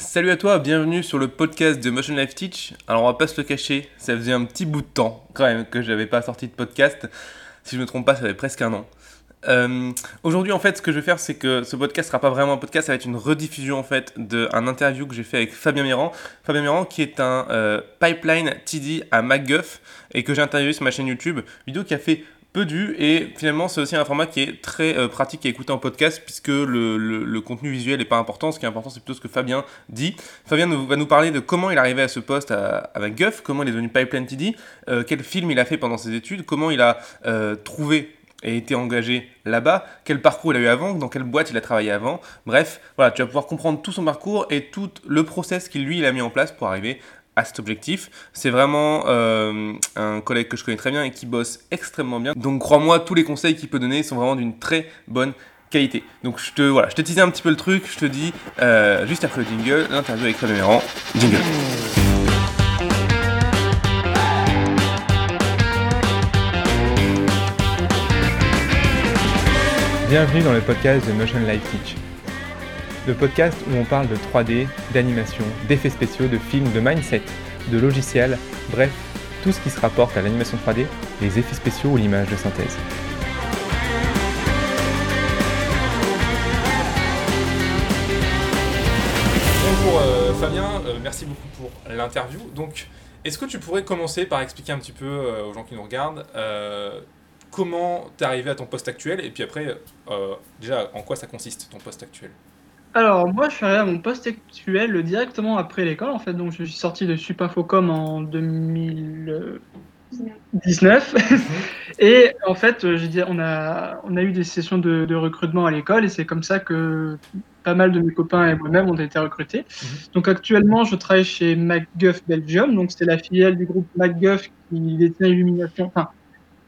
Salut à toi, bienvenue sur le podcast de Motion Life Teach. Alors on va pas se le cacher, ça faisait un petit bout de temps quand même que j'avais pas sorti de podcast. Si je me trompe pas, ça fait presque un an. Euh, Aujourd'hui, en fait, ce que je vais faire, c'est que ce podcast sera pas vraiment un podcast, ça va être une rediffusion en fait d'un interview que j'ai fait avec Fabien Mirand. Fabien Mirand, qui est un euh, pipeline TD à MacGuff et que j'ai interviewé sur ma chaîne YouTube. Vidéo qui a fait peu vues et finalement c'est aussi un format qui est très euh, pratique à écouter en podcast puisque le, le, contenu visuel n'est pas important. Ce qui est important, c'est plutôt ce que Fabien dit. Fabien va nous parler de comment il est arrivé à ce poste à, à MacGuff, comment il est devenu pipeline TD, euh, quel film il a fait pendant ses études, comment il a euh, trouvé et été engagé là-bas, quel parcours il a eu avant, dans quelle boîte il a travaillé avant. Bref, voilà, tu vas pouvoir comprendre tout son parcours et tout le process qu'il lui a mis en place pour arriver à cet objectif. C'est vraiment euh, un collègue que je connais très bien et qui bosse extrêmement bien. Donc crois-moi, tous les conseils qu'il peut donner sont vraiment d'une très bonne qualité. Donc je te voilà, je te teasais un petit peu le truc, je te dis euh, juste après le jingle, l'interview avec Fabien Méran. Jingle. Bienvenue dans le podcast de Motion Life Teach. Le podcast où on parle de 3D, d'animation, d'effets spéciaux, de films, de mindset, de logiciels, bref, tout ce qui se rapporte à l'animation 3D, les effets spéciaux ou l'image de synthèse. Bonjour euh, Fabien, euh, merci beaucoup pour l'interview. Donc, est-ce que tu pourrais commencer par expliquer un petit peu euh, aux gens qui nous regardent comment tu es arrivé à ton poste actuel et puis après, déjà, en quoi ça consiste ton poste actuel? Alors, moi, je suis arrivé à mon poste actuel directement après l'école, en fait. Donc, je suis sorti de Supinfocom en 2019. et en fait, j'ai dit, on a, on a eu des sessions de, de recrutement à l'école et c'est comme ça que pas mal de mes copains et moi-même ont été recrutés. Donc, actuellement, je travaille chez MacGuff Belgium. Donc, c'est la filiale du groupe MacGuff qui détient Illumination. Enfin,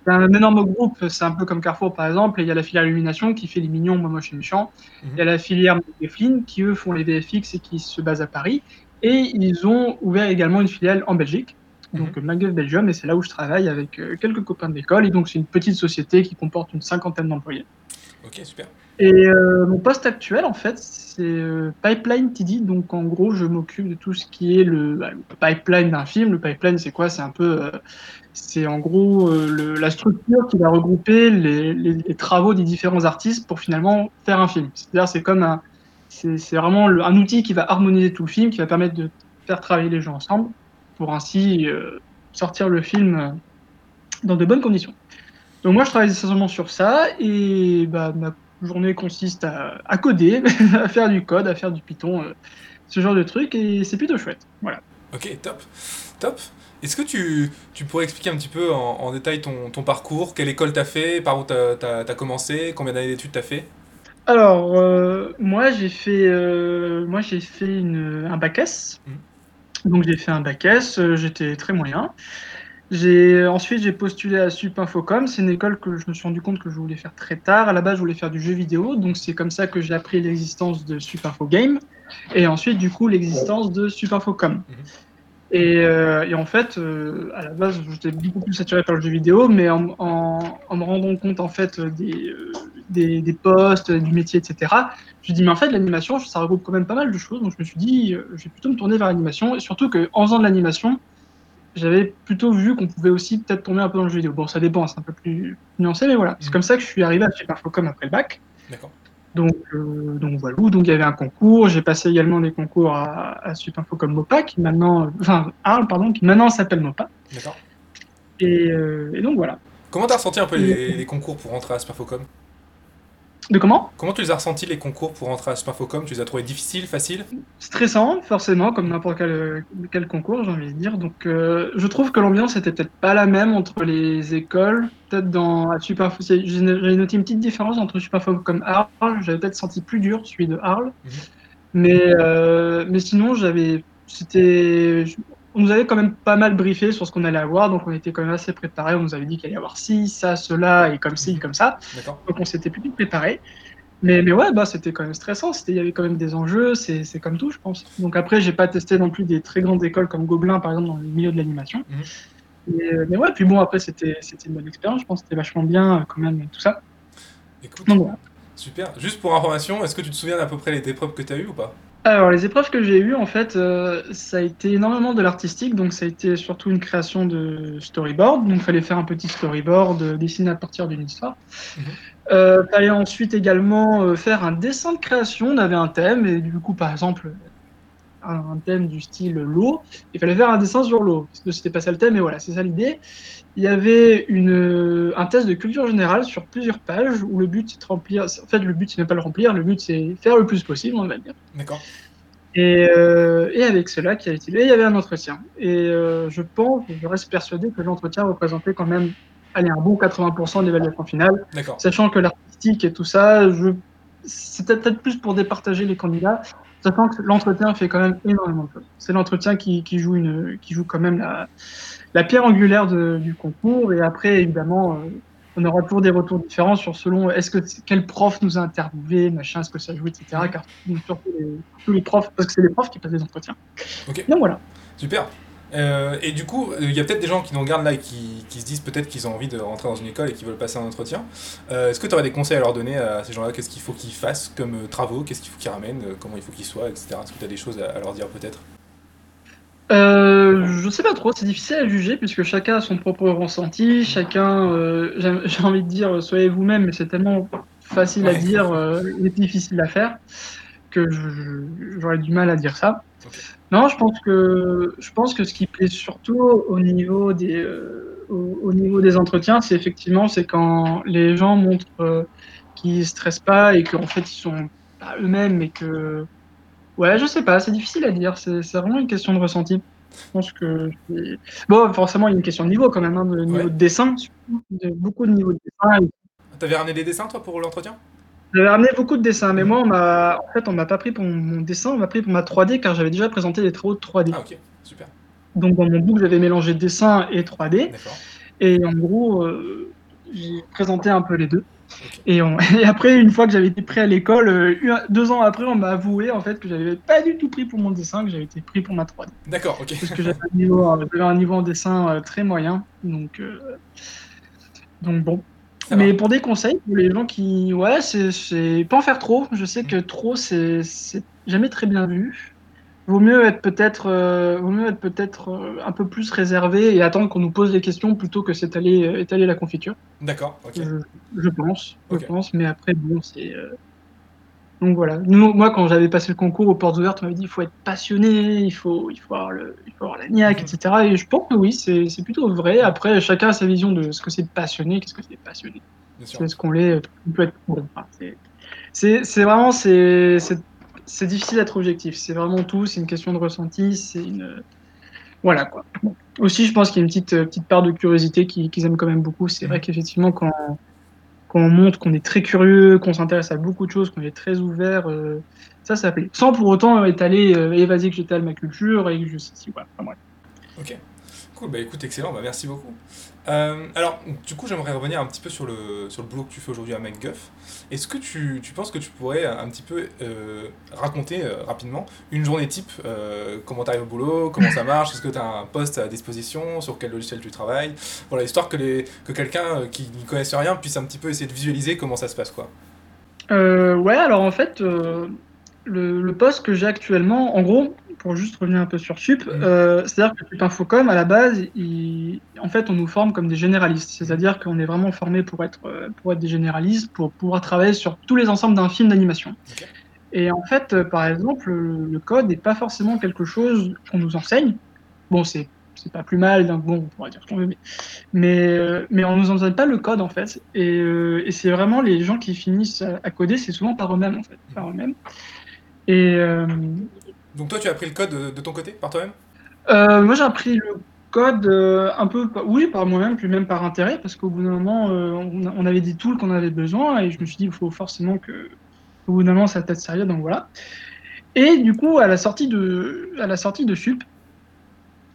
un énorme groupe, c'est un peu comme Carrefour par exemple, et il y a la filière Illumination qui fait les mignons, moi moche et méchant. Il y a la filière Mifflin qui eux font les VFX et qui se basent à Paris. Et ils ont ouvert également une filiale en Belgique, donc MacGuff Belgium, et c'est là où je travaille avec euh, quelques copains de l'école. Et donc c'est une petite société qui comporte une cinquantaine d'employés. Ok, super. Et euh, mon poste actuel, en fait, c'est euh, Pipeline TD. Donc, en gros, je m'occupe de tout ce qui est le, bah, pipeline d'un film. Le pipeline, c'est quoi? C'est un peu, euh, c'est en gros la structure qui va regrouper les, travaux des différents artistes pour finalement faire un film. C'est-à-dire, c'est comme un, c'est vraiment un outil qui va harmoniser tout le film, qui va permettre de faire travailler les gens ensemble pour ainsi sortir le film dans de bonnes conditions. Donc moi, je travaille essentiellement sur ça et bah, ma journée consiste à, à coder, à faire du code, à faire du Python, euh, ce genre de trucs et c'est plutôt chouette. Voilà. Ok, top, top. Est-ce que tu, tu, pourrais expliquer un petit peu en, en détail ton, ton, parcours? Quelle école t'as fait? Par où t'as as, commencé? Combien d'années d'études t'as fait? Alors, euh, moi j'ai fait, euh, moi, fait une, un bac S. Mmh. Donc j'ai fait un bac S, j'étais très moyen. J'ai ensuite j'ai postulé à Supinfocom. C'est une école que je me suis rendu compte que je voulais faire très tard. À la base, je voulais faire du jeu vidéo, donc c'est comme ça que j'ai appris l'existence de Supinfo Game et ensuite du coup l'existence de Supinfocom. Mmh. Et, euh, et, en fait, euh, à la base, j'étais beaucoup plus attiré par le jeu vidéo, mais en, en, en me rendant compte en fait des, euh, des, des, postes, du métier, etc. Je me dis mais en fait l'animation, ça regroupe quand même pas mal de choses. Donc je me suis dit, je vais plutôt me tourner vers l'animation, et surtout qu'en faisant de l'animation, j'avais plutôt vu qu'on pouvait aussi peut-être tourner un peu dans le jeu vidéo. Bon, ça dépend, c'est un peu plus nuancé, mais voilà. C'est mmh. comme ça que je suis arrivé à Superfocom après le bac. D'accord. Donc, euh, donc voilà. Donc il y avait un concours. J'ai passé également des concours à, à Supinfocom Mopa, qui maintenant, enfin Arles, pardon, qui maintenant s'appelle Mopa. D'accord. Et, euh, et, donc voilà. Comment t'as ressenti un peu les, les, concours pour rentrer à Supinfocom de comment Comment tu les as ressentis les concours pour rentrer à Supinfocom Tu les as trouvés difficiles, faciles Stressant, forcément, comme n'importe quel, quel, concours, j'ai envie de dire. Donc, euh, je trouve que l'ambiance était peut-être pas la même entre les écoles. Peut-être dans à j'ai noté une petite différence entre Supinfocom Arles. J'avais peut-être senti plus dur celui de Arles, mmh. mais euh, mais sinon j'avais, c'était, on nous avait quand même pas mal briefé sur ce qu'on allait avoir, donc on était quand même assez préparé. On nous avait dit qu'il allait y avoir ci, ça, cela, et comme ci, comme ça. Donc on s'était plutôt préparé. Mais, mais ouais, bah, c'était quand même stressant. Il y avait quand même des enjeux, c'est comme tout, je pense. Donc après, j'ai pas testé non plus des très grandes écoles comme Gobelin, par exemple, dans le milieu de l'animation. -hmm. mais, ouais, puis bon, après, c'était une bonne expérience. Je pense que c'était vachement bien quand même, tout ça. Écoute, Donc, super. Juste pour information, est-ce que tu te souviens à peu près les épreuves que tu as eues ou pas? Alors, les épreuves que j'ai eues, en fait, euh, ça a été énormément de l'artistique, donc ça a été surtout une création de storyboard. Donc, il fallait faire un petit storyboard euh, dessiné à partir d'une histoire. Mhm. Euh, fallait ensuite également euh, faire un dessin de création. On avait un thème, et du coup, par exemple, un, un thème du style l'eau. Il fallait faire un dessin sur l'eau. Parce que C'était pas ça le thème, mais voilà, c'est ça l'idée. Il y avait une, un test de culture générale sur plusieurs pages où le but c'est de remplir. En fait, le but c'est de pas le remplir, le but c'est faire le plus possible, on va dire. D'accord. Et, euh, et avec cela qui a été et il y avait un entretien. Et euh, je pense, je reste persuadé que l'entretien représentait quand même allez, un bon 80% de l'évaluation finale, D'accord. sachant que l'artistique et tout ça, je... c'était peut-être plus pour départager les candidats, sachant que l'entretien fait quand même énormément de choses. C'est l'entretien qui, qui, joue une, qui joue quand même la, la pierre angulaire de, du concours. Et après, évidemment, euh, on aura toujours des retours différents sur selon est-ce que quel prof nous a interviewé, machin, est-ce que ça joue, etc. Car surtout les, tous les profs, parce que c'est les profs qui passent les entretiens. Ok. Donc voilà. Super. Euh, et du coup, il y a peut-être des gens qui nous regardent là et qui, qui se disent peut-être qu'ils ont envie de rentrer dans une école et qui veulent passer un entretien. Euh, Est-ce que tu aurais des conseils à leur donner à ces gens-là? Qu'est-ce qu'il faut qu'ils fassent comme euh, travaux? Qu'est-ce qu'il faut qu'ils ramènent? Euh, Comment il faut qu'ils soient, etc. Est-ce que tu as des choses à, à leur dire peut-être? Euh, je sais pas trop, c'est difficile à juger puisque chacun a son propre ressenti, chacun, euh, j'ai envie de dire, euh, soyez vous-même, mais c'est tellement facile à dire euh, et difficile à faire que j'aurais du mal à dire ça. Non, je pense que je pense que ce qui plaît surtout au niveau des au, au niveau des entretiens, c'est effectivement c'est quand les gens montrent euh, qu'ils stressent pas et qu'en fait ils sont pas eux-mêmes et que ouais, je sais pas, c'est difficile à dire, c'est vraiment une question de ressenti. Je pense que bon, forcément il y a une question de niveau quand même, hein, de niveau Ouais. de dessin, de- beaucoup de niveaux de dessin. T'avais ramené des dessins toi pour l'entretien? J'avais ramené beaucoup de dessins, mais moi on m'a en fait on m'a pas pris pour mon, dessin, on m'a pris pour ma 3D car j'avais déjà présenté des travaux de 3D. Ah ok, super. Donc dans mon book, j'avais mélangé dessin et 3D. D'accord. Et en gros, euh, j'ai présenté un peu les deux. Et, on- et après, une fois que j'avais été pris à l'école, euh, deux ans après, on m'a avoué en fait que j'avais pas du tout pris pour mon dessin, que j'avais été pris pour ma 3D. D'accord, ok. Parce que j'avais un niveau, euh, j'avais un niveau en dessin euh, très moyen. Donc, euh, donc bon. Ça Mais va. pour des conseils, pour les gens qui. Ouais, c'est- c'est pas en faire trop. Je sais que trop, c'est jamais très bien vu. Vaut mieux être peut-être euh, vaut mieux être peut-être euh, un peu plus réservé et attendre qu'on nous pose des questions plutôt que s'étaler euh, étaler la confiture. D'accord, ok. Je, je pense, je pense. Mais après, bon, c'est. euh, Donc voilà. Nous, moi, quand j'avais passé le concours aux portes ouvertes, on m'avait dit il faut être passionné, il faut, il faut, avoir, le, il faut avoir la niaque, Mhm. etc. Et je pense que oui, c'est c'est plutôt vrai. Après, chacun a sa vision de ce que c'est passionné, qu'est-ce que c'est passionné. Bien sûr. C'est ce qu'on l'est, on peut être. Enfin, c'est- c'est c'est vraiment c'est c'est c'est difficile d'être objectif. C'est vraiment tout. C'est une question de ressenti. C'est une voilà quoi. Bon. Aussi, je pense qu'il y a une petite euh, petite part de curiosité qui- qu'ils aiment quand même beaucoup. C'est vrai qu'effectivement quand quand on montre qu'on est très curieux, qu'on s'intéresse à beaucoup de choses, qu'on est très ouvert, euh, ça, ça plaît. Sans pour autant étaler, euh, et vas-y que j'étale ma culture et que je voilà. Enfin. Ok. Cool, bah écoute, excellent, bah merci beaucoup. Euh, alors, du coup, j'aimerais revenir un petit peu sur le, sur le boulot que tu fais aujourd'hui à MacGuff. Est-ce que tu, tu penses que tu pourrais un petit peu euh, raconter euh, rapidement une journée type Comment tu arrives au boulot Comment ça marche? Est-ce que tu as un poste à disposition? Sur quel logiciel tu travailles? Voilà, histoire que, les, que quelqu'un qui n'y connaisse rien puisse un petit peu essayer de visualiser comment ça se passe, quoi. Ouais, alors en fait, le, le poste que j'ai actuellement, en gros, pour juste revenir un peu sur Sup, Mhm. euh, c'est-à-dire que Sup Infocom, à la base, il- en fait, on nous forme comme des généralistes. C'est-à-dire qu'on est vraiment formé pour être, euh, pour être des généralistes, pour pouvoir travailler sur tous les ensembles d'un film d'animation. Et en fait, euh, par exemple, le, code n'est pas forcément quelque chose qu'on nous enseigne. Bon, c'est c'est pas plus mal, donc bon, on pourra dire ce qu'on veut, mais, mais, mais on nous enseigne pas le code en fait. Et, et c'est vraiment les gens qui finissent à, à coder, c'est souvent par eux-mêmes en fait, par eux-mêmes. Et euh, Donc toi, tu as appris le code de, de ton côté, par toi-même? Euh, moi j'ai appris le code euh, un peu, oui, par moi-même, puis même par intérêt, parce qu'au bout d'un moment, euh, on, avait des tools qu'on avait besoin, et je me suis dit, il faut forcément que, au bout d'un moment, ça va être sérieux, donc voilà. Et du coup, à la sortie de, à la sortie de Sup,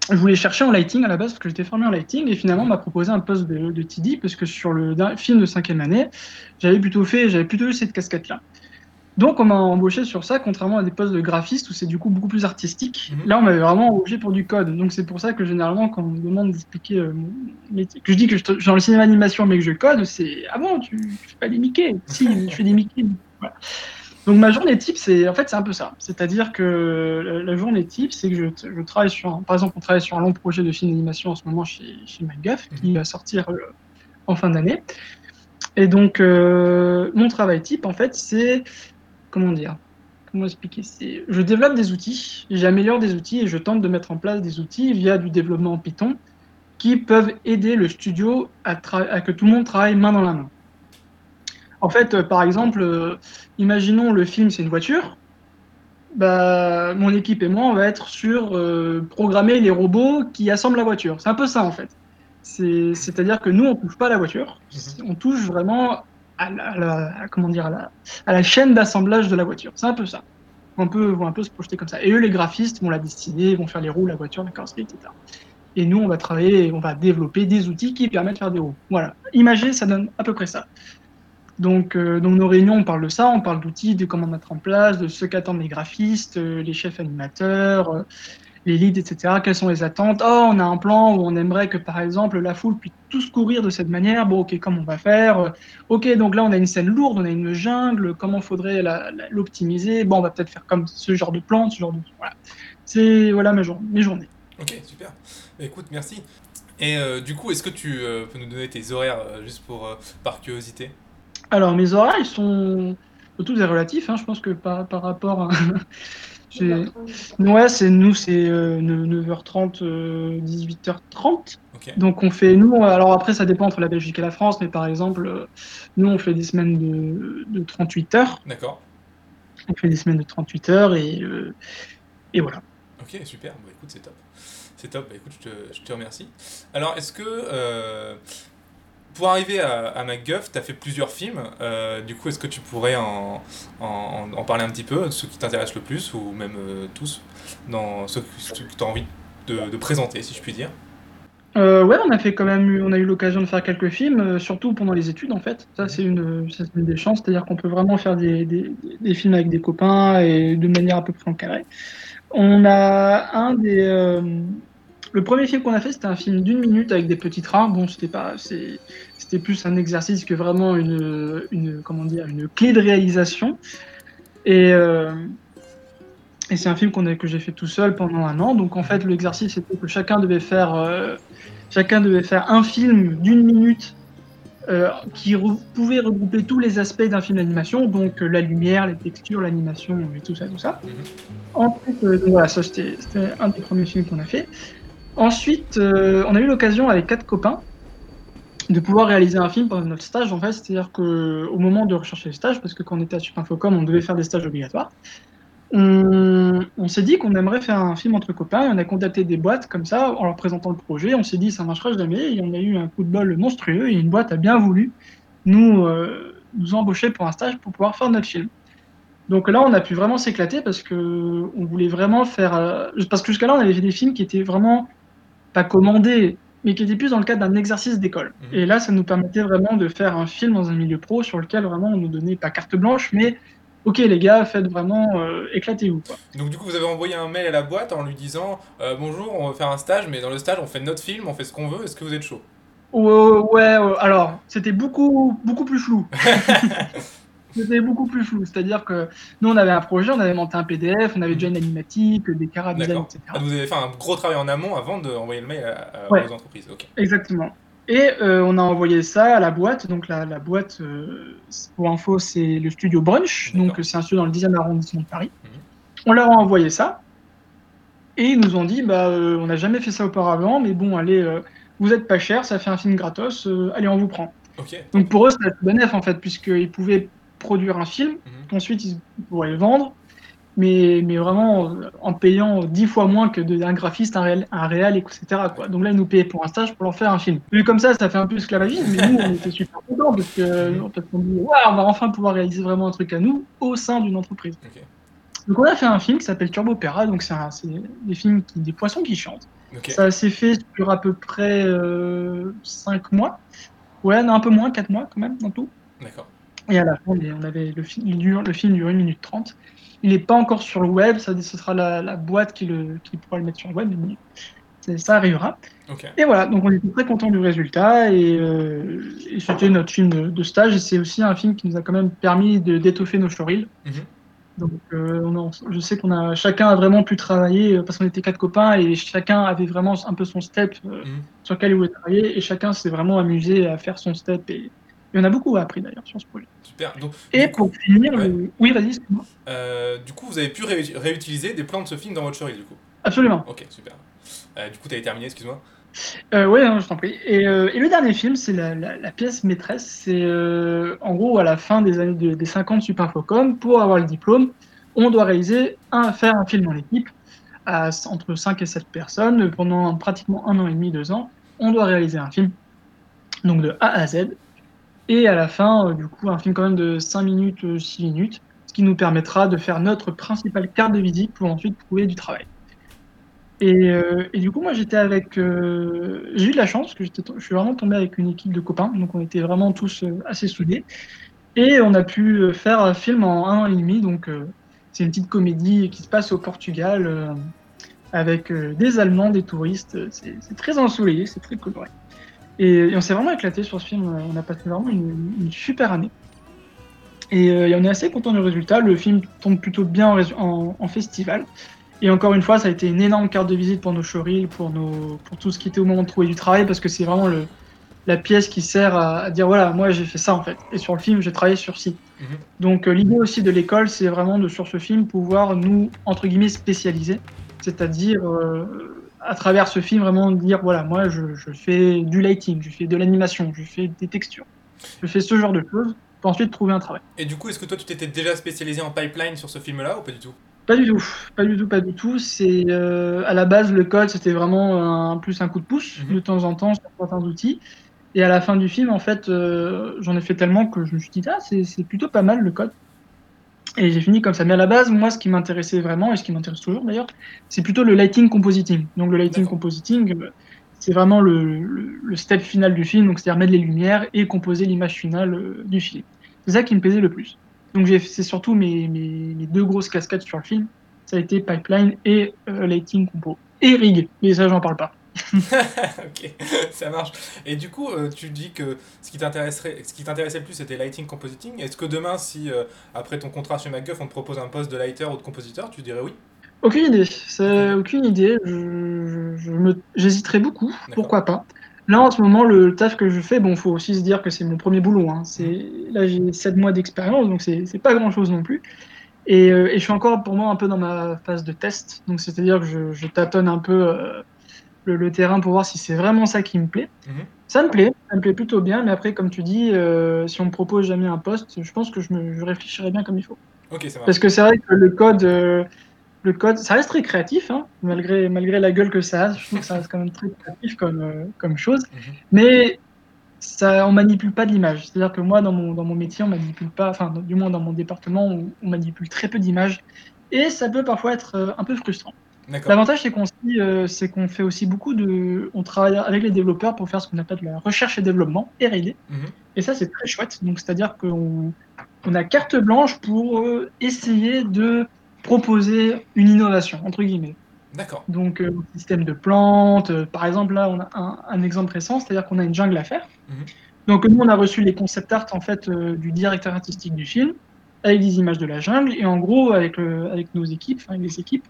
je voulais chercher en lighting à la base, parce que j'étais formé en lighting, et finalement, on m'a proposé un poste de, de TD, parce que sur le film de cinquième année, j'avais plutôt fait, j'avais plutôt eu cette casquette-là. Donc, on m'a embauché sur ça, contrairement à des postes de graphiste où c'est du coup beaucoup plus artistique. Mhm. Là, on m'avait vraiment embauché pour du code. Donc, c'est pour ça que généralement, quand on me demande d'expliquer euh, mon métier, que je dis que je suis dans le cinéma animation mais que je code, c'est Ah bon, tu, tu fais pas des Mickey? Si, je fais des Mickey. Voilà. Donc ma journée type, c'est en fait c'est un peu ça. C'est-à-dire que la, journée type, c'est que je, je, travaille sur, par exemple, on travaille sur un long projet de film d'animation en ce moment chez, chez MacGuff, qui va sortir euh, en fin d'année. Et donc euh, mon travail type, en fait, c'est comment dire Comment expliquer C'est je développe des outils, j'améliore des outils et je tente de mettre en place des outils via du développement en Python qui peuvent aider le studio à, à que tout le monde travaille main dans la main. En fait, euh, par exemple, euh, imaginons le film c'est une voiture. Bah, mon équipe et moi, on va être sur euh, programmer les robots qui assemblent la voiture. C'est un peu ça en fait. C'est-à-dire que nous, on touche pas à la voiture, mhm. on touche vraiment à la, chaîne d'assemblage de la voiture. C'est un peu ça. On peut, un peu se projeter comme ça. Et eux, les graphistes, vont la dessiner, vont faire les roues, la voiture, la carrosserie, etc. Et nous, on va travailler, on va développer des outils qui permettent de faire des roues. Voilà. Imager, ça donne à peu près ça. Donc, euh, donc nos réunions, on parle de ça, on parle d'outils, de comment mettre en place, de ce qu'attendent les graphistes, euh, les chefs animateurs, euh, les leads, etc. Quelles sont les attentes? Oh, on a un plan où on aimerait que, par exemple, la foule puisse tous courir de cette manière. Bon, ok, comment on va faire? Ok, donc là, on a une scène lourde, on a une jungle. Comment faudrait l'optimiser? Bon, on va peut-être faire comme ce genre de plan, ce genre de... Voilà. C'est voilà mes, mes journées. Ok, super. Écoute, merci. Et du coup, est-ce que tu peux nous donner tes horaires juste pour par curiosité? Alors, mes horaires, ils sont tous des relatifs. Hein. Je pense que par, par rapport à. Ouais, c'est nous, c'est 9h30, euh, 18h30. Euh, Donc on fait nous. Alors après, ça dépend entre la Belgique et la France, mais par exemple, euh, nous, on fait des semaines de, de 38 heures. D'accord. On fait des semaines de 38 heures et, et voilà. Ok, super. Bah, écoute, c'est top. C'est top. Bah, écoute, je te, je te remercie. Alors, est-ce que pour arriver à, à MacGuff, tu as fait plusieurs films. Euh, du coup, est-ce que tu pourrais en, en, parler un petit peu, ceux qui t'intéressent le plus, ou même euh, tous, dans ceux, que tu as envie de, présenter, si je puis dire? Euh, ouais, on a fait quand même eu, on a eu l'occasion de faire quelques films, euh, surtout pendant les études en fait. Ça c'est une, une, des chances, c'est-à-dire qu'on peut vraiment faire des, des, des, films avec des copains et de manière à peu près encadrée. On a un des, le premier film qu'on a fait, c'était un film d'une minute avec des petits trains. Bon, c'était pas, c'était plus un exercice que vraiment une, une, comment dire, une clé de réalisation. Et, euh, et c'est un film qu'on que j'ai fait tout seul pendant un an. Donc en fait, l'exercice c'était que chacun devait faire, euh, chacun devait faire un film d'une minute euh, qui pouvait regrouper tous les aspects d'un film d'animation, donc la lumière, les textures, l'animation et tout ça, tout ça. Mhm. Ensuite, voilà, ça c'était un des premiers films qu'on a fait. Ensuite, euh, on a eu l'occasion avec quatre copains de pouvoir réaliser un film pendant notre stage en fait, c'est-à-dire qu'au moment de rechercher le stage, parce que quand on était à Supinfocom, on devait faire des stages obligatoires, on, s'est dit qu'on aimerait faire un film entre copains et on a contacté des boîtes comme ça en leur présentant le projet. On s'est dit ça marchera jamais et on a eu un coup de bol monstrueux et une boîte a bien voulu nous, euh, nous embaucher pour un stage pour pouvoir faire notre film. Donc là, on a pu vraiment s'éclater parce que on voulait vraiment faire. Euh, parce que jusqu'à là, on avait fait des films qui étaient vraiment pas commandé, mais qui était plus dans le cadre d'un exercice d'école. Mhm. Et là, ça nous permettait vraiment de faire un film dans un milieu pro sur lequel vraiment on nous donnait pas carte blanche, mais ok les gars, faites vraiment euh, éclatez-vous. Donc du coup, vous avez envoyé un mail à la boîte en lui disant euh, bonjour, on va faire un stage, mais dans le stage, on fait notre film, on fait ce qu'on veut. Est-ce que vous êtes chaud? Ouais, alors c'était beaucoup beaucoup plus flou. C'était beaucoup plus flou. C'est-à-dire que nous, on avait un projet, on avait monté un PDF, on avait déjà une animatique, des carats etc. Ah, vous avez fait un gros travail en amont avant d'envoyer le mail à, aux entreprises. Exactement. Et euh, on a envoyé ça à la boîte. Donc la, la boîte, euh, pour info, c'est le studio Brunch. Donc c'est un studio dans le 10e arrondissement de Paris. Mhm. On leur a envoyé ça. Et ils nous ont dit, bah, euh, on n'a jamais fait ça auparavant, mais bon, allez, vous êtes pas cher, ça fait un film gratos, allez, on vous prend. Donc pour eux, c'était bénéf en fait, puisqu'ils pouvaient produire un film, mhm. ensuite ils pourraient le vendre, mais, mais vraiment en payant dix fois moins que d'un graphiste, un réel, un réel, etc. Quoi. Donc là, ils nous payaient pour un stage pour leur faire un film. Vu comme ça, ça fait un peu esclavagisme, mais nous, on était super contents parce que mhm. on dit, on va enfin pouvoir réaliser vraiment un truc à nous au sein d'une entreprise. Donc on a fait un film qui s'appelle Turbo Opera, donc c'est des films qui, des poissons qui chantent. Ça s'est fait sur à peu près euh, 5 mois. Ouais, un peu moins, 4 mois quand même, en tout. D'accord. Et à la fin, on avait le, film, le film dure 1 minute 30. Il n'est pas encore sur le web, ça, ce sera la, boîte qui, le, qui pourra le mettre sur le web, mais ça arrivera. Et voilà, donc on était très content du résultat et, euh, c'était notre film de, stage et c'est aussi un film qui nous a quand même permis d'étoffer nos showreels. Mhm. Donc, euh, on a- je sais qu'on a chacun a vraiment pu travailler euh, parce qu'on était quatre copains et chacun avait vraiment un peu son step euh, Mhm. sur lequel il voulait travailler et chacun s'est vraiment amusé à faire son step et, et on a beaucoup appris d'ailleurs sur ce projet. Super. Donc, Et coup, pour finir, ouais. le- oui, vas-y, euh, du coup, vous avez pu ré- réutiliser des plans de ce film dans votre reel, du coup. Absolument. Ok, super. Euh, du coup, t'avais terminé, excuse-moi. Euh, oui, je t'en prie. Et, euh, et le dernier film, c'est la, la- la pièce maîtresse. C'est euh, en gros à la fin des années de- des 50 Super Infocom, pour avoir le diplôme, on doit réaliser un, faire un film en équipe à, entre 5 et 7 personnes pendant pratiquement un an et demi, deux ans. On doit réaliser un film, donc de A à Z. Et à la fin, euh, du coup, un film quand même de 5 minutes, euh, 6 minutes, ce qui nous permettra de faire notre principale carte de visite pour ensuite trouver du travail. Et, euh, du coup, moi, j'étais avec. euh, j'ai eu de la chance, que je suis vraiment tombé avec une équipe de copains, donc on était vraiment tous euh, assez soudés. Et on a pu euh, faire un film en un an et demi, donc euh, c'est une petite comédie qui se passe au Portugal, euh, avec euh, des Allemands, des touristes. C'est très ensoleillé, c'est très coloré. Et, et on s'est vraiment éclaté sur ce film, on a passé vraiment une, une super année. Et, euh, et on est assez content du résultat, le film tombe plutôt bien en, résu- en- en festival. Et encore une fois, ça a été une énorme carte de visite pour nos showreels, pour, nos, pour tout ce qui était au moment de trouver du travail, parce que c'est vraiment le, la pièce qui sert à, à dire voilà, moi j'ai fait ça en fait. Et sur le film, j'ai travaillé sur ci. Mhm. Donc euh, l'idée aussi de l'école, c'est vraiment de sur ce film pouvoir nous, entre guillemets, spécialiser. C'est-à-dire, euh, à travers ce film, vraiment dire voilà, moi je, je fais du lighting, je fais de l'animation, je fais des textures. Je fais ce genre de choses pour ensuite trouver un travail. Et du coup, est-ce que toi, tu t'étais déjà spécialisé en pipeline sur ce film-là ou pas du tout? Pas du tout, pas du tout, pas du tout. C'est euh, à la base le code, c'était vraiment un, plus un coup de pouce Mhm. de temps en temps sur certains outils. Et à la fin du film, en fait, euh, j'en ai fait tellement que je me suis dit ah c'est c'est plutôt pas mal le code. Et j'ai fini comme ça. Mais à la base, moi, ce qui m'intéressait vraiment et ce qui m'intéresse toujours d'ailleurs, c'est plutôt le lighting compositing. Donc le lighting compositing, euh, c'est vraiment le, le- le step final du film, donc c'est-à-dire mettre les lumières et composer l'image finale euh, du film. C'est ça qui me plaisait le plus. Donc c'est surtout mes, mes, mes deux grosses cascades sur le film. Ça a été Pipeline et euh, Lighting Compo. Et Rig, mais ça j'en parle pas. ok, ça marche. Et du coup, euh, tu dis que ce qui t'intéresserait, ce qui t'intéressait le plus, c'était lighting compositing. Est-ce que demain, si euh, après ton contrat chez MacGuff, on te propose un poste de lighter ou de compositeur, tu dirais oui? Aucune idée, c'est aucune idée. Je, je me- j'hésiterais beaucoup. Pourquoi pas? Là en ce moment, le taf que je fais, bon, faut aussi se dire que c'est mon premier boulot. Hein. C'est là j'ai 7 mois d'expérience, donc c'est pas grand chose non plus. Et, euh, et je suis encore pour moi un peu dans ma phase de test. Donc c'est-à-dire que je, je tâtonne un peu le, le terrain pour voir si c'est vraiment ça qui me plaît. Mhm. Ça me plaît, ça me plaît plutôt bien, mais après, comme tu dis, euh, si on me propose jamais un poste, je pense que je, me, je réfléchirai bien comme il faut. Ça. Parce que c'est vrai que le code, euh, le code, ça reste très créatif, hein, malgré, malgré la gueule que ça a. Je trouve que ça reste quand même très créatif comme, euh, comme chose. Mhm. Mais ça, on manipule pas de l'image. C'est-à-dire que moi, dans mon, dans mon métier, on manipule pas, enfin, du moins dans mon département, on, on manipule très peu d'images. Et ça peut parfois être un peu frustrant. L'avantage, c'est qu'on euh, c'est qu'on fait aussi beaucoup de. On travaille avec les développeurs pour faire ce qu'on appelle la recherche et développement, R&D. Mhm. Et ça, c'est très chouette. Donc, c'est-à-dire qu'on on a carte blanche pour euh, essayer de proposer une innovation, entre guillemets. D'accord. Donc, euh, système de plantes. euh, par exemple, là, on a un, un exemple récent, c'est-à-dire qu'on a une jungle à faire. Mhm. Donc, nous, on a reçu les concept art en fait euh, du directeur artistique du film, avec des images de la jungle. Et en gros, avec, avec nos équipes, enfin, avec les équipes,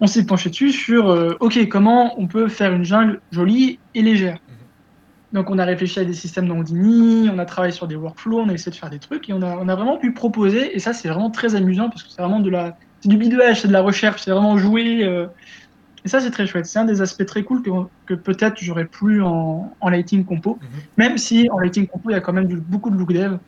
on s'est penché dessus sur euh, OK, comment on peut faire une jungle jolie et légère. Donc, on a réfléchi à des systèmes d'Houdini, on a travaillé sur des workflows, on a essayé de faire des trucs et on a, on a vraiment pu proposer. Et ça, c'est vraiment très amusant parce que c'est vraiment de la, c'est du bidouillage, c'est de la recherche, c'est vraiment jouer. euh, et ça, c'est très chouette. C'est un des aspects très cool que, que peut-être j'aurais plus en, en lighting compo. Mhm. Même si en lighting compo, il y a quand même du- beaucoup de look dev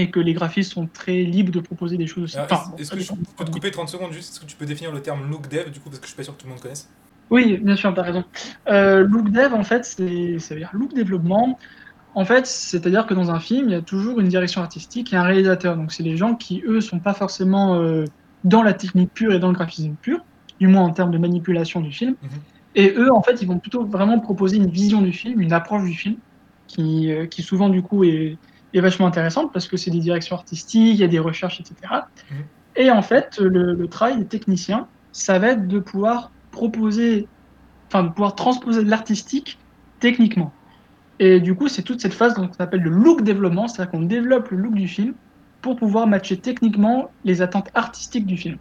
et que les graphistes sont très libres de proposer des choses aussi. Enfin, est-ce- que je peux te couper 30 secondes juste? Est-ce que tu peux définir le terme look dev du coup Parce que je suis pas sûr que tout le monde connaisse? Oui, bien sûr, tu as raison. Euh, look dev, en fait, c'est, ça veut dire look développement. En fait, c'est-à-dire que dans un film, il y a toujours une direction artistique et un réalisateur. Donc, c'est les gens qui, eux, sont pas forcément euh, dans la technique pure et dans le graphisme pur, du moins en termes de manipulation du film. Mhm. Et eux, en fait, ils vont plutôt vraiment proposer une vision du film, une approche du film, qui, euh, qui souvent, du coup, est, est vachement intéressante parce que c'est des directions artistiques, il y a des recherches, etc. Mhm. Et en fait, le, le travail des techniciens, ça va être de pouvoir proposer, enfin, de pouvoir transposer de l'artistique techniquement. Et du coup, c'est toute cette phase qu'on appelle le look développement, c'est-à-dire qu'on développe le look du film pour pouvoir matcher techniquement les attentes artistiques du film.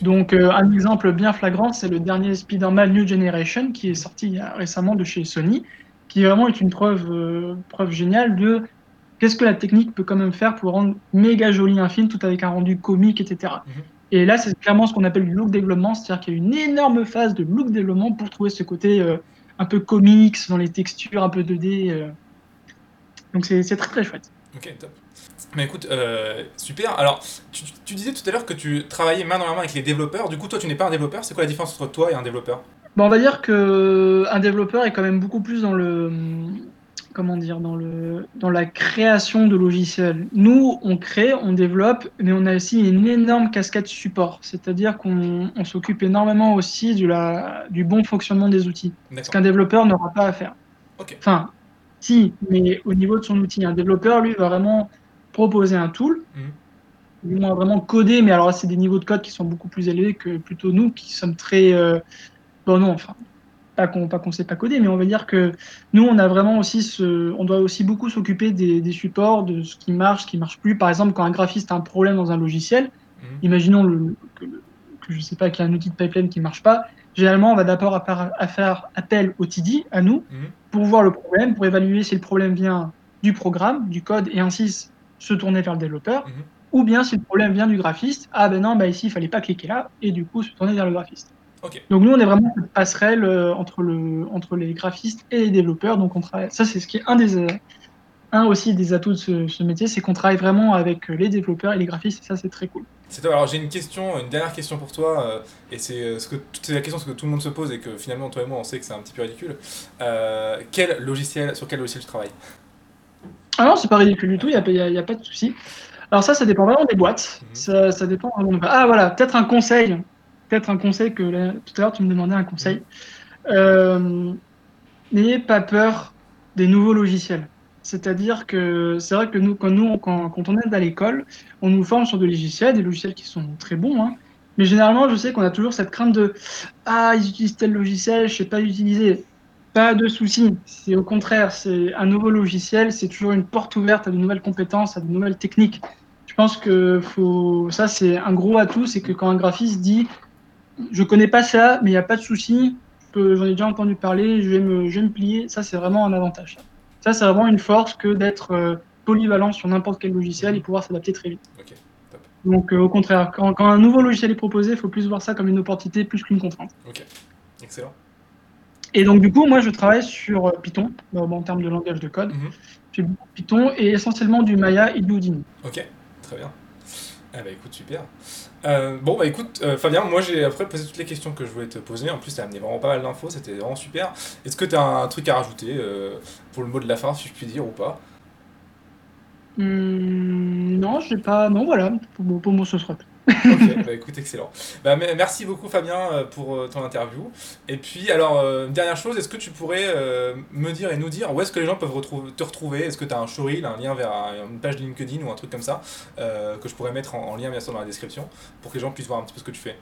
Donc, euh, un exemple bien flagrant, c'est le dernier Spider-Man New Generation qui est sorti récemment de chez Sony, qui vraiment est une preuve, euh, preuve géniale de qu'est-ce que la technique peut quand même faire pour rendre méga joli un film tout avec un rendu comique, etc. Mhm. Et là, c'est clairement ce qu'on appelle du look développement, c'est-à-dire qu'il y a une énorme phase de look développement pour trouver ce côté euh, un peu comics dans les textures, un peu 2D. euh. Donc, c'est très très chouette. Ok, top. Mais écoute, euh, super. Alors, tu, tu disais tout à l'heure que tu travaillais main dans la main avec les développeurs. Du coup, toi, tu n'es pas un développeur. C'est quoi la différence entre toi et un développeur? Bon, on va dire que un développeur est quand même beaucoup plus dans le comment dire dans le dans la création de logiciels. Nous, on crée, on développe, mais on a aussi une énorme casquette support, c'est-à-dire qu'on on s'occupe énormément aussi du la du bon fonctionnement des outils, ce qu'un développeur n'aura pas à faire. Enfin, si, mais au niveau de son outil, un développeur lui va vraiment proposer un tool. Mhm. Du moins vraiment coder, mais alors c'est des niveaux de code qui sont beaucoup plus élevés que plutôt nous qui sommes très euh, Bon, non, enfin, pas qu'on pas qu'on sait pas coder, mais on va dire que nous, on a vraiment aussi ce, on doit aussi beaucoup s'occuper des, des supports, de ce qui marche, ce qui marche plus. Par exemple, quand un graphiste a un problème dans un logiciel, Mhm. imaginons le, que, que je sais pas, qu'il y a un outil de pipeline qui marche pas. Généralement, on va d'abord à faire, à faire appel au TD, à nous, Mhm. pour voir le problème, pour évaluer si le problème vient du programme, du code, et ainsi se tourner vers le développeur, Mhm. ou bien si le problème vient du graphiste, ah ben non, bah ici, il fallait pas cliquer là, et du coup, se tourner vers le graphiste. Donc nous, on est vraiment cette passerelle euh, entre, le, entre les graphistes et les développeurs. Donc on travaille. Ça, c'est ce qui est un des, euh, un aussi des atouts de ce, ce métier, c'est qu'on travaille vraiment avec euh, les développeurs et les graphistes. Et ça, c'est très cool. C'est toi. Alors, j'ai une question, une dernière question pour toi. et c'est ce que c'est la question que tout le monde se pose et que finalement, toi et moi, on sait que c'est un petit peu ridicule. Euh, quel logiciel, sur quel logiciel tu travailles? Ah non, c'est pas ridicule du tout. Il y a, y a- pas de souci. Alors ça, ça dépend vraiment des boîtes. Mhm. Ça, ça dépend vraiment. Ah voilà, peut-être un conseil. Peut-être un conseil que là, tout à l'heure tu me demandais un conseil. Euh, N'ayez pas peur des nouveaux logiciels. C'est-à-dire que c'est vrai que nous, quand, nous, quand, quand on est à l'école, on nous forme sur des logiciels, des logiciels qui sont très bons. hein. Mais généralement, je sais qu'on a toujours cette crainte de Ah, ils utilisent tel logiciel, je sais pas l'utiliser. Pas de souci. C'est au contraire, c'est un nouveau logiciel, c'est toujours une porte ouverte à de nouvelles compétences, à de nouvelles techniques. Je pense que faut, ça, c'est un gros atout, c'est que quand un graphiste dit Je connais pas ça, mais il n'y a pas de souci, j'en ai déjà entendu parler, je vais me, je vais me plier, ça, c'est vraiment un avantage. Ça, c'est vraiment une force que d'être euh, polyvalent sur n'importe quel logiciel et pouvoir s'adapter très vite. Ok, top. Donc, euh, au contraire, quand, quand un nouveau logiciel est proposé, il faut plus voir ça comme une opportunité plus qu'une contrainte. Excellent. Et donc, du coup, moi, je travaille sur euh, Python, en termes de langage de code. Mhm. Python et essentiellement du Maya et du Houdini. Ok, très bien. Ah bah écoute, super. Euh, bon bah écoute, euh, Fabien, moi j'ai après posé toutes les questions que je voulais te poser. En plus, t'as amené vraiment pas mal d'infos, c'était vraiment super. Est-ce que t'as un truc à rajouter euh, pour le mot de la fin, si je puis dire, ou pas? Hum, non, je sais pas. Non, voilà. Pour, pour moi, ce sera tout. Ok, bah écoute, excellent. Bah, me- merci beaucoup Fabien euh, pour euh, ton interview. Et puis alors, euh, dernière chose, est-ce que tu pourrais euh, me dire et nous dire où est-ce que les gens peuvent retrouver- te retrouver? Est-ce que tu as un showreel, un lien vers un- une page LinkedIn ou un truc comme ça euh, que je pourrais mettre en, en lien bien sûr dans la description pour que les gens puissent voir un petit peu ce que tu fais?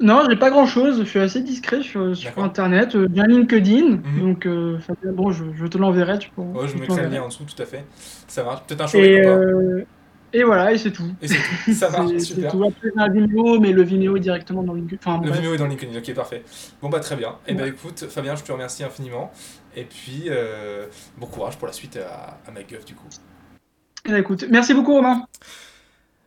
Non, j'ai pas grand chose. Je suis assez discret sur, sur. Internet. Euh, Bien LinkedIn. Mhm. Donc, Fabien, bon, je, je te l'enverrai. Tu pourras- Ouais, je mettrai le lien en dessous, tout à fait. Ça marche. Peut-être un showreel Et, ou pas et voilà, et c'est tout. Et c'est tout. Ça marche, C'est- c'est super. tout. Après, un Vimeo, mais le Vimeo est directement dans LinkedIn. Enfin, Le bref. Vimeo est dans LinkedIn, ok, parfait. Bon, bah très bien. Et ben Ouais. écoute, Fabien, je te remercie infiniment. Et puis, euh, bon courage pour la suite à, à MacGuff, du coup. Eh ben, écoute, merci beaucoup, Romain.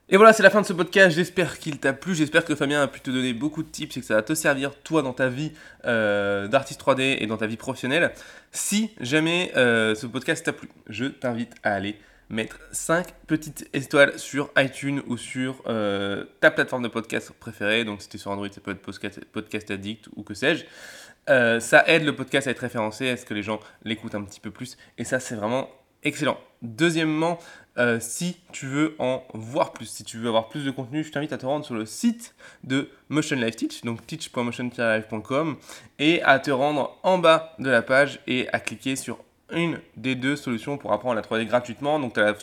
Et voilà, c'est la fin de ce podcast. J'espère qu'il t'a plu. J'espère que Fabien a pu te donner beaucoup de tips et que ça va te servir, toi, dans ta vie euh, d'artiste 3D et dans ta vie professionnelle. Si jamais euh, ce podcast t'a plu, je t'invite à aller mettre 5 petites étoiles sur iTunes ou sur euh, ta plateforme de podcast préférée. Donc, si tu es sur Android, ça peut être Podcast, podcast Addict ou que sais-je. Euh, ça aide le podcast à être référencé, à ce que les gens l'écoutent un petit peu plus. Et ça, c'est vraiment excellent. Deuxièmement, euh, si tu veux en voir plus, si tu veux avoir plus de contenu, je t'invite à te rendre sur le site de Motion Life Teach, donc teach.motion-life.com, et à te rendre en bas de la page et à cliquer sur une des deux solutions pour apprendre la 3D gratuitement. Donc tu as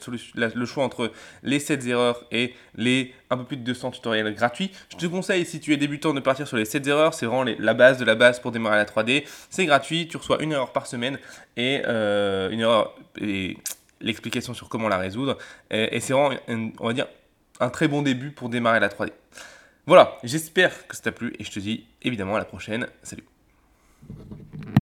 le choix entre les 7 erreurs et les un peu plus de 200 tutoriels gratuits. Je te conseille, si tu es débutant, de partir sur les 7 erreurs. C'est vraiment la base de la base pour démarrer la 3D. C'est gratuit, tu reçois une erreur par semaine et euh, une erreur et l'explication sur comment la résoudre. Et, c'est vraiment, on va dire, un très bon début pour démarrer la 3D. Voilà, j'espère que ça t'a plu et je te dis évidemment à la prochaine. Salut